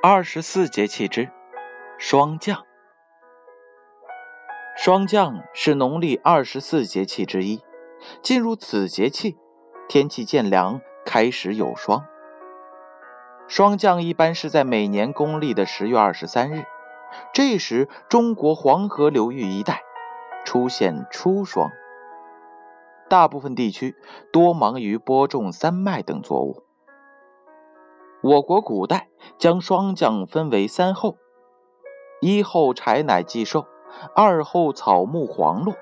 二十四节气之霜降。霜降是农历二十四节气之一。进入此节气，天气渐凉，开始有霜。霜降一般是在每年公历的十月二十三日，这时中国黄河流域一带出现初霜。大部分地区多忙于播种三麦等作物。我国古代将霜降分为三候：一候柴乃祭寿，二候草木黄落，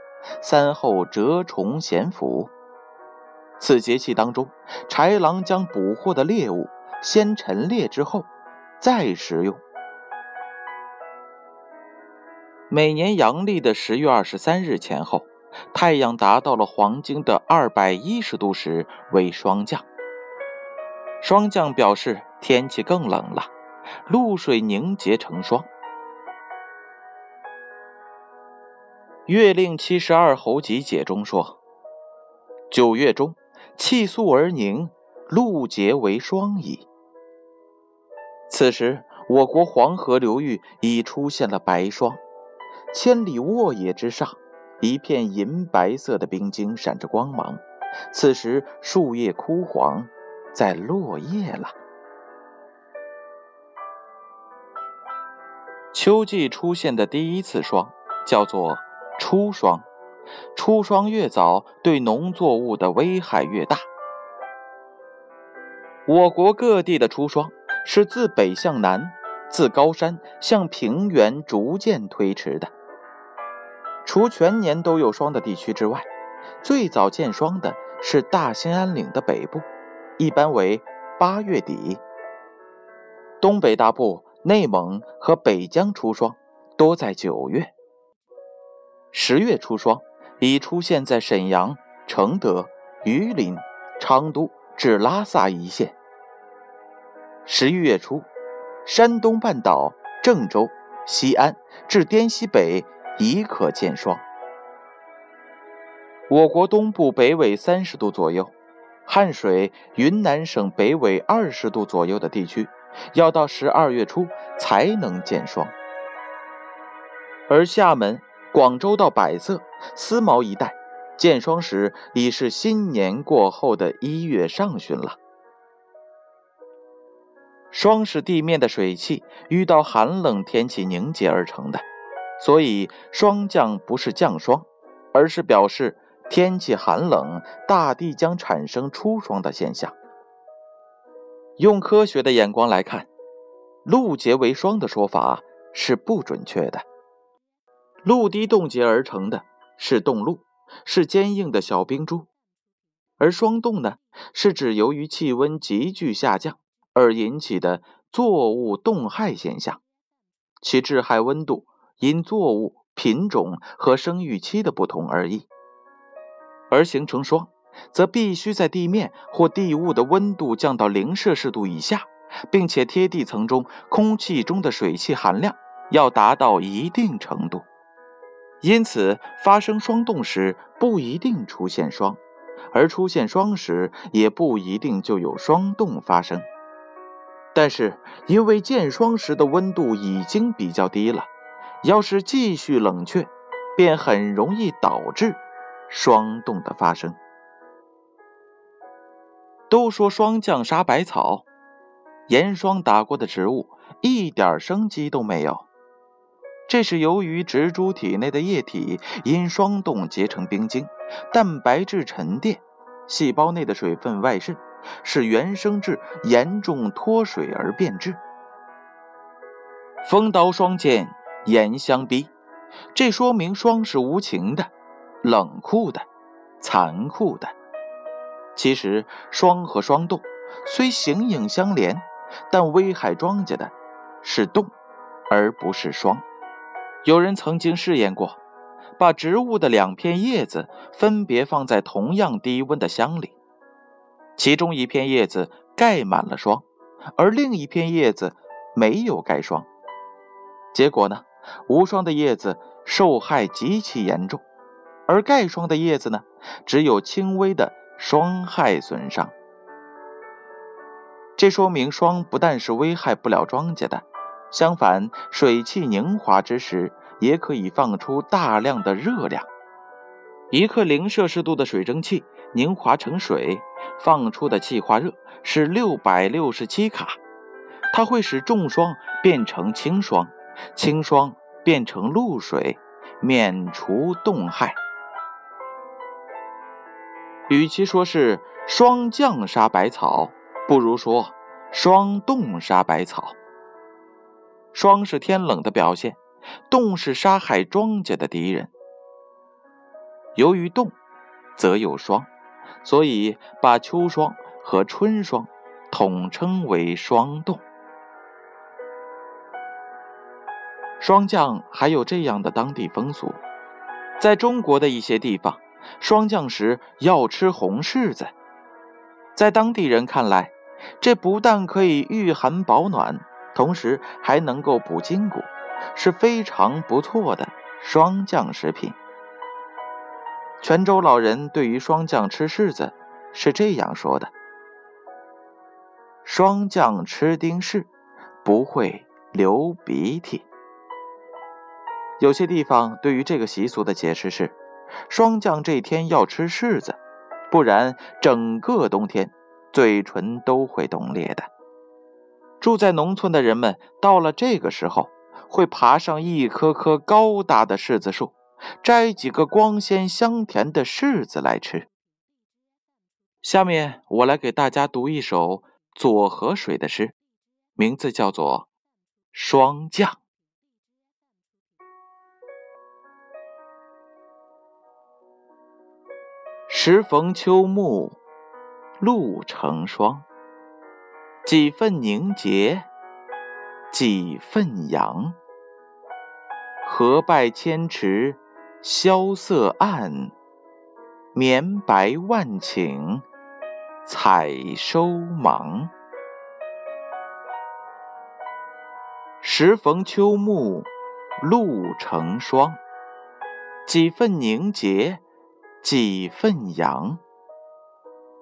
三候蛰虫咸腐。此节气当中，豺狼将捕获的猎物先陈列之后再食用。每年阳历的十月二十三日前后。太阳达到了黄金的二百一十度时为霜降。霜降表示天气更冷了，露水凝结成霜。《月令七十二候集解》中说：“九月中，气肃而凝，露结为霜矣。”此时，我国黄河流域已出现了白霜，千里沃野之上。一片银白色的冰晶闪着光芒，此时树叶枯黄，在落叶了。秋季出现的第一次霜叫做初霜，初霜越早，对农作物的危害越大。我国各地的初霜是自北向南，自高山向平原逐渐推迟的。除全年都有霜的地区之外，最早见霜的是大兴安岭的北部，一般为八月底。东北大部、内蒙和北疆出霜多在九月。十月初霜已出现在沈阳、承德、榆林、昌都至拉萨一线。十一月初，山东半岛郑州、西安至滇西北。已可见霜。我国东部北纬三十度左右，汉水、云南省北纬二十度左右的地区，要到十二月初才能见霜。而厦门、广州到百色、思茅一带，见霜时已是新年过后的一月上旬了。霜是地面的水汽遇到寒冷天气凝结而成的。所以，霜降不是降霜，而是表示天气寒冷，大地将产生初霜的现象。用科学的眼光来看，露结为霜的说法是不准确的。露滴冻结而成的是冻露，是坚硬的小冰珠；而霜冻呢，是指由于气温急剧下降而引起的作物冻害现象，其致害温度。因作物品种和生育期的不同而异，而形成霜，则必须在地面或地物的温度降到零摄氏度以下，并且贴地层中空气中的水汽含量要达到一定程度。因此，发生霜冻时不一定出现霜，而出现霜时也不一定就有霜冻发生。但是，因为见霜时的温度已经比较低了。要是继续冷却，便很容易导致霜冻的发生。都说霜降杀百草，严霜打过的植物一点生机都没有。这是由于植株体内的液体因霜冻结成冰晶，蛋白质沉淀，细胞内的水分外渗，使原生质严重脱水而变质。风刀霜剑。严相逼，这说明霜是无情的、冷酷的、残酷的。其实，霜和霜冻虽形影相连，但危害庄稼的是冻，而不是霜。有人曾经试验过，把植物的两片叶子分别放在同样低温的箱里，其中一片叶子盖满了霜，而另一片叶子没有盖霜。结果呢？无霜的叶子受害极其严重，而盖霜的叶子呢，只有轻微的霜害损伤。这说明霜不但是危害不了庄稼的，相反，水汽凝华之时，也可以放出大量的热量。一克零摄氏度的水蒸气凝华成水，放出的气化热是六百六十七卡，它会使重霜变成轻霜，轻霜变成露水，免除冻害。与其说是霜降杀百草，不如说霜冻杀百草。霜是天冷的表现，冻是杀害庄稼的敌人。由于冻，则有霜，所以把秋霜和春霜统称为霜冻。霜降还有这样的当地风俗，在中国的一些地方。霜降时要吃红柿子，在当地人看来，这不但可以御寒保暖，同时还能够补筋骨，是非常不错的霜降食品。泉州老人对于霜降吃柿子是这样说的：“霜降吃丁柿，不会流鼻涕。”有些地方对于这个习俗的解释是。霜降这天要吃柿子，不然整个冬天嘴唇都会冻裂的。住在农村的人们到了这个时候，会爬上一棵棵高大的柿子树，摘几个光鲜香甜的柿子来吃。下面我来给大家读一首左河水的诗，名字叫做《霜降》。时逢秋暮露成霜，几分凝结几分扬。河败千池萧瑟暗，绵白万顷采收忙。时逢秋暮露成霜，几分凝结。几份阳，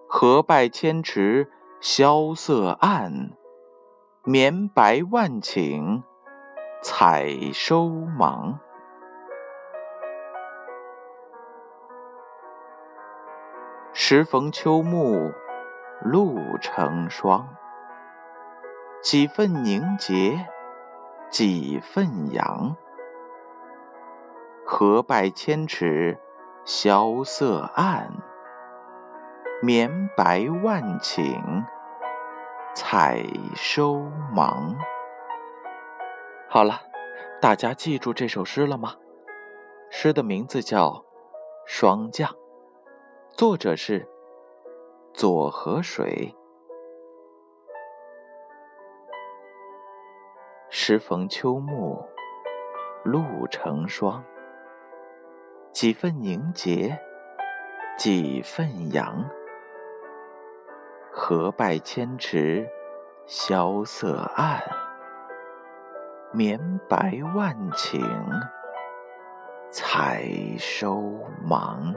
河败千池萧瑟暗，绵白万顷采收忙。时逢秋暮露成霜，几分凝结几分扬。河败千尺。萧瑟暗，绵白万顷采收忙。好了，大家记住这首诗了吗？诗的名字叫《霜降》，作者是左河水。时逢秋暮露成霜。几分凝结，几分扬。河败千池萧瑟暗，绵白万顷采收忙。